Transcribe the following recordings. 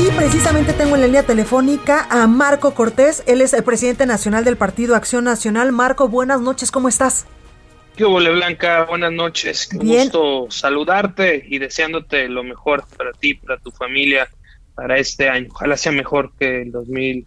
Y precisamente tengo en la línea telefónica a Marco Cortés. Él es el presidente nacional del Partido Acción Nacional. Marco, buenas noches, ¿cómo estás? ¿Qué hubo, Blanca? Buenas noches. Qué gusto saludarte y deseándote lo mejor para ti, para tu familia, para este año. Ojalá sea mejor que el 2000,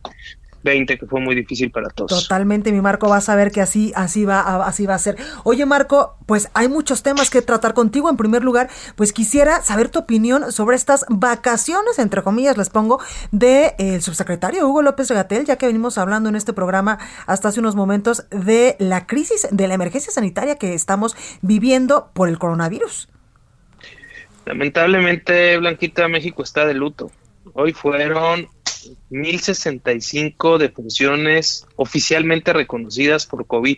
20 que fue muy difícil para todos. Totalmente, mi Marco, vas a ver que así así va así va a ser. Oye, Marco, pues hay muchos temas que tratar contigo. En primer lugar, pues quisiera saber tu opinión sobre estas vacaciones entre comillas les pongo de el subsecretario Hugo López Gatel, ya que venimos hablando en este programa hasta hace unos momentos de la crisis de la emergencia sanitaria que estamos viviendo por el coronavirus. Lamentablemente, Blanquita, México está de luto. Hoy fueron 1065 defunciones oficialmente reconocidas por COVID,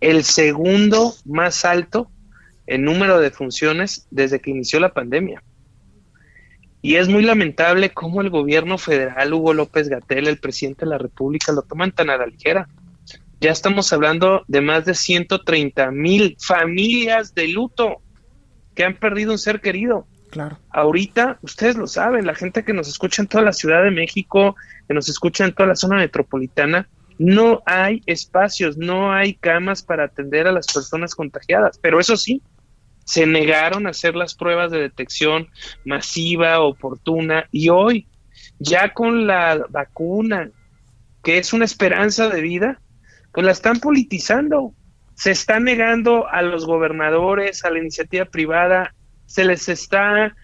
el segundo más alto en número de defunciones desde que inició la pandemia. Y es muy lamentable cómo el gobierno federal, Hugo López Gatel, el presidente de la República, lo toman tan a la ligera. Ya estamos hablando de más de 130 mil familias de luto que han perdido un ser querido. Claro. Ahorita, ustedes lo saben, la gente que nos escucha en toda la Ciudad de México, que nos escucha en toda la zona metropolitana, no hay espacios, no hay camas para atender a las personas contagiadas. Pero eso sí, se negaron a hacer las pruebas de detección masiva, oportuna, y hoy, ya con la vacuna, que es una esperanza de vida, pues la están politizando. Se está negando a los gobernadores, a la iniciativa privada, se les está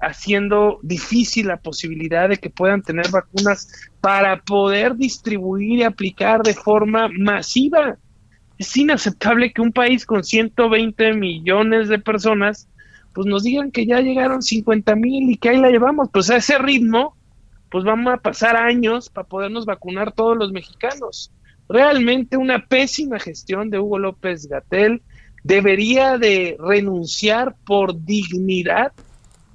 haciendo difícil la posibilidad de que puedan tener vacunas para poder distribuir y aplicar de forma masiva. Es inaceptable que un país con 120 millones de personas, pues nos digan que ya llegaron 50 mil y que ahí la llevamos. Pues a ese ritmo, pues vamos a pasar años para podernos vacunar todos los mexicanos. Realmente una pésima gestión de Hugo López Gatel, debería de renunciar por dignidad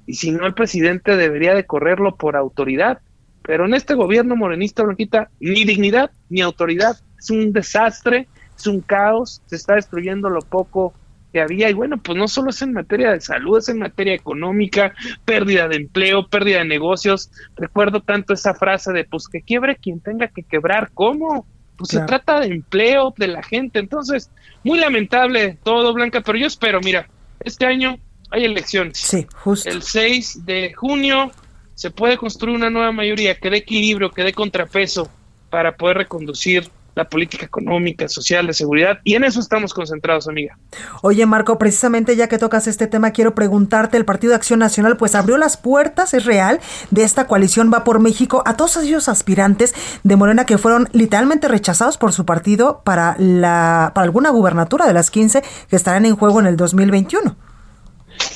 y si no el presidente debería de correrlo por autoridad. Pero en este gobierno morenista blanquita ni dignidad ni autoridad. Es un desastre, es un caos, se está destruyendo lo poco que había y bueno, pues no solo es en materia de salud, es en materia económica, pérdida de empleo, pérdida de negocios. Recuerdo tanto esa frase de pues que quiebre quien tenga que quebrar, ¿cómo? Pues se trata de empleo de la gente. Entonces, muy lamentable todo, Blanca, pero yo espero, mira, este año hay elecciones. Sí, justo. El 6 de junio se puede construir una nueva mayoría que dé equilibrio, que dé contrapeso para poder reconducir la política económica, social, de seguridad, y en eso estamos concentrados, amiga. Oye, Marco, precisamente ya que tocas este tema, quiero preguntarte, el Partido de Acción Nacional pues abrió las puertas, es real, de esta coalición Va por México a todos esos aspirantes de Morena que fueron literalmente rechazados por su partido para, la, para alguna gubernatura de las 15 que estarán en juego en el 2021.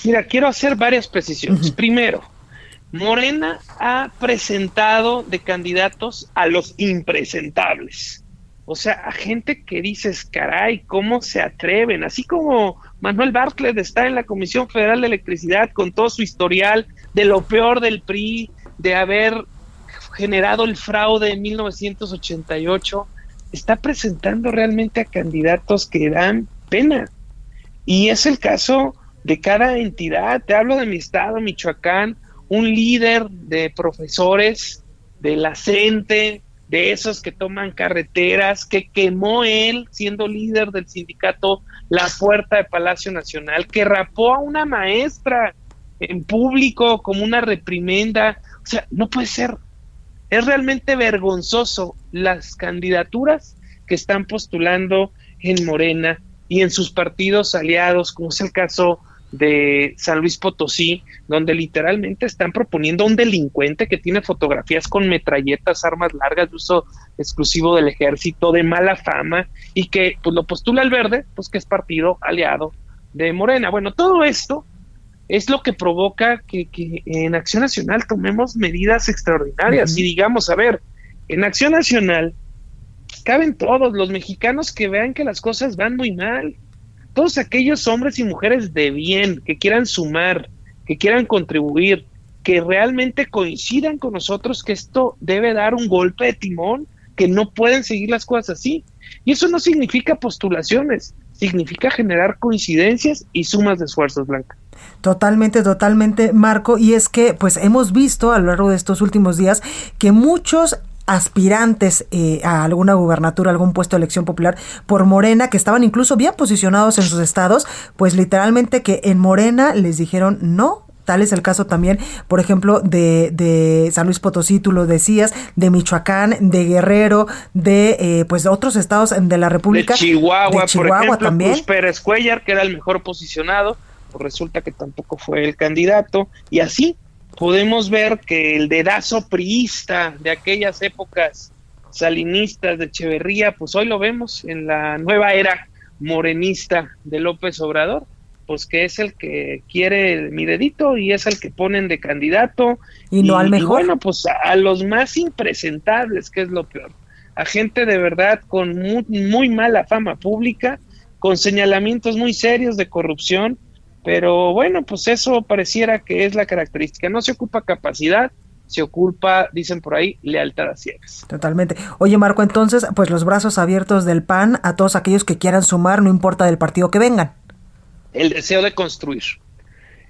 Mira, quiero hacer varias precisiones. Primero, Morena ha presentado de candidatos a los impresentables. O sea, a gente que dices, caray, ¿cómo se atreven? Así como Manuel Bartlett está en la Comisión Federal de Electricidad con todo su historial de lo peor del PRI, de haber generado el fraude en 1988, está presentando realmente a candidatos que dan pena. Y es el caso de cada entidad. Te hablo de mi estado, Michoacán, un líder de profesores de la CENTE, de esos que toman carreteras, que quemó él, siendo líder del sindicato, la puerta de Palacio Nacional, que rapó a una maestra en público como una reprimenda. O sea, no puede ser. Es realmente vergonzoso las candidaturas que están postulando en Morena y en sus partidos aliados, como es el caso de San Luis Potosí, donde literalmente están proponiendo a un delincuente que tiene fotografías con metralletas, armas largas de uso exclusivo del ejército, de mala fama, y que pues lo postula el verde, pues que es partido aliado de Morena. Bueno, todo esto es lo que provoca que, en Acción Nacional tomemos medidas extraordinarias. Y digamos, a ver, en Acción Nacional caben todos los mexicanos que vean que las cosas van muy mal, todos aquellos hombres y mujeres de bien que quieran sumar, que quieran contribuir, que realmente coincidan con nosotros que esto debe dar un golpe de timón, que no pueden seguir las cosas así. Y eso no significa postulaciones, significa generar coincidencias y sumas de esfuerzos, Blanca. Totalmente, totalmente, Marco. Y es que, pues, hemos visto a lo largo de estos últimos días que muchos aspirantes eh, a alguna gubernatura, algún puesto de elección popular por Morena, que estaban incluso bien posicionados en sus estados, pues literalmente que en Morena les dijeron no, Tal es el caso también, por ejemplo, de, de, San Luis Potosí, tú lo decías, de Michoacán, de Guerrero, de eh, pues otros estados de la República. De Chihuahua, por ejemplo, también. Pérez Cuellar, que era el mejor posicionado, pues resulta que tampoco fue el candidato. Y así podemos ver que el dedazo priista de aquellas épocas salinistas de Echeverría, pues hoy lo vemos en la nueva era morenista de López Obrador pues que es el que quiere mi dedito y es el que ponen de candidato. Y no al mejor. bueno, pues a, los más impresentables, que es lo peor. A gente de verdad con muy, mala fama pública, con señalamientos muy serios de corrupción, pero bueno, pues eso pareciera que es la característica. No se ocupa capacidad, se ocupa, dicen por ahí, lealtad a ciegas. Totalmente. Oye, Marco, entonces, pues los brazos abiertos del PAN a todos aquellos que quieran sumar, no importa del partido que vengan el deseo de construir,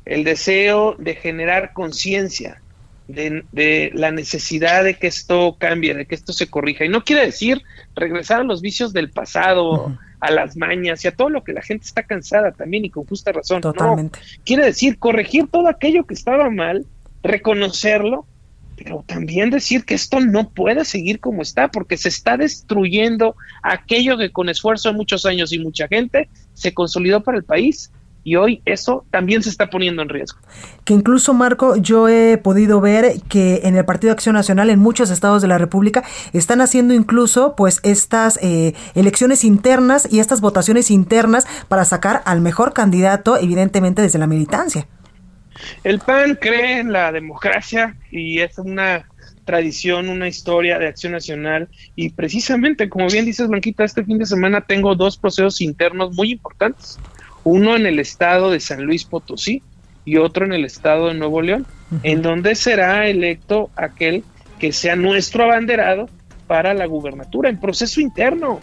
el deseo de generar conciencia de, la necesidad de que esto cambie, de que esto se corrija. Y no quiere decir regresar a los vicios del pasado, a las mañas y a todo lo que la gente está cansada también y con justa razón. Totalmente. quiere decir corregir todo aquello que estaba mal, reconocerlo pero también decir que esto no puede seguir como está, porque se está destruyendo aquello que con esfuerzo de muchos años y mucha gente se consolidó para el país. Y hoy eso también se está poniendo en riesgo. Que incluso, Marco, yo he podido ver que en el Partido de Acción Nacional, en muchos estados de la República, están haciendo incluso pues estas eh, elecciones internas y estas votaciones internas para sacar al mejor candidato, evidentemente desde la militancia. El PAN cree en la democracia y es una tradición, una historia de acción nacional y precisamente, como bien dices Blanquita, este fin de semana tengo dos procesos internos muy importantes, uno en el estado de San Luis Potosí y otro en el estado de Nuevo León, en donde será electo aquel que sea nuestro abanderado para la gubernatura en proceso interno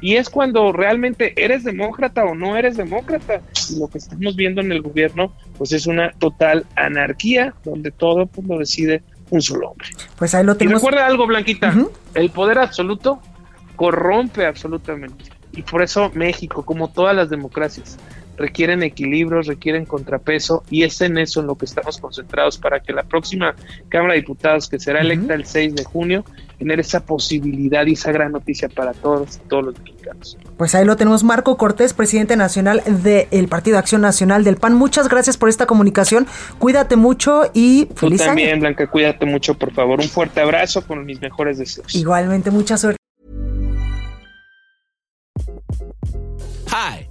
y es cuando realmente eres demócrata o no eres demócrata. Y lo que estamos viendo en el gobierno, pues es una total anarquía, donde todo pues, lo decide un solo hombre. Pues ahí lo tenemos. Y recuerda algo, Blanquita, el poder absoluto corrompe absolutamente. Y por eso México, como todas las democracias, requieren equilibrios, requieren contrapeso y es en eso en lo que estamos concentrados para que la próxima Cámara de Diputados, que será electa el 6 de junio, tener esa posibilidad y esa gran noticia para todos todos los mexicanos. Pues ahí lo tenemos, Marco Cortés, presidente nacional del Partido Acción Nacional del PAN. Muchas gracias por esta comunicación. Cuídate mucho y feliz Tú también, Blanca, cuídate mucho, por favor. Un fuerte abrazo con mis mejores deseos. Igualmente, mucha suerte. Hi,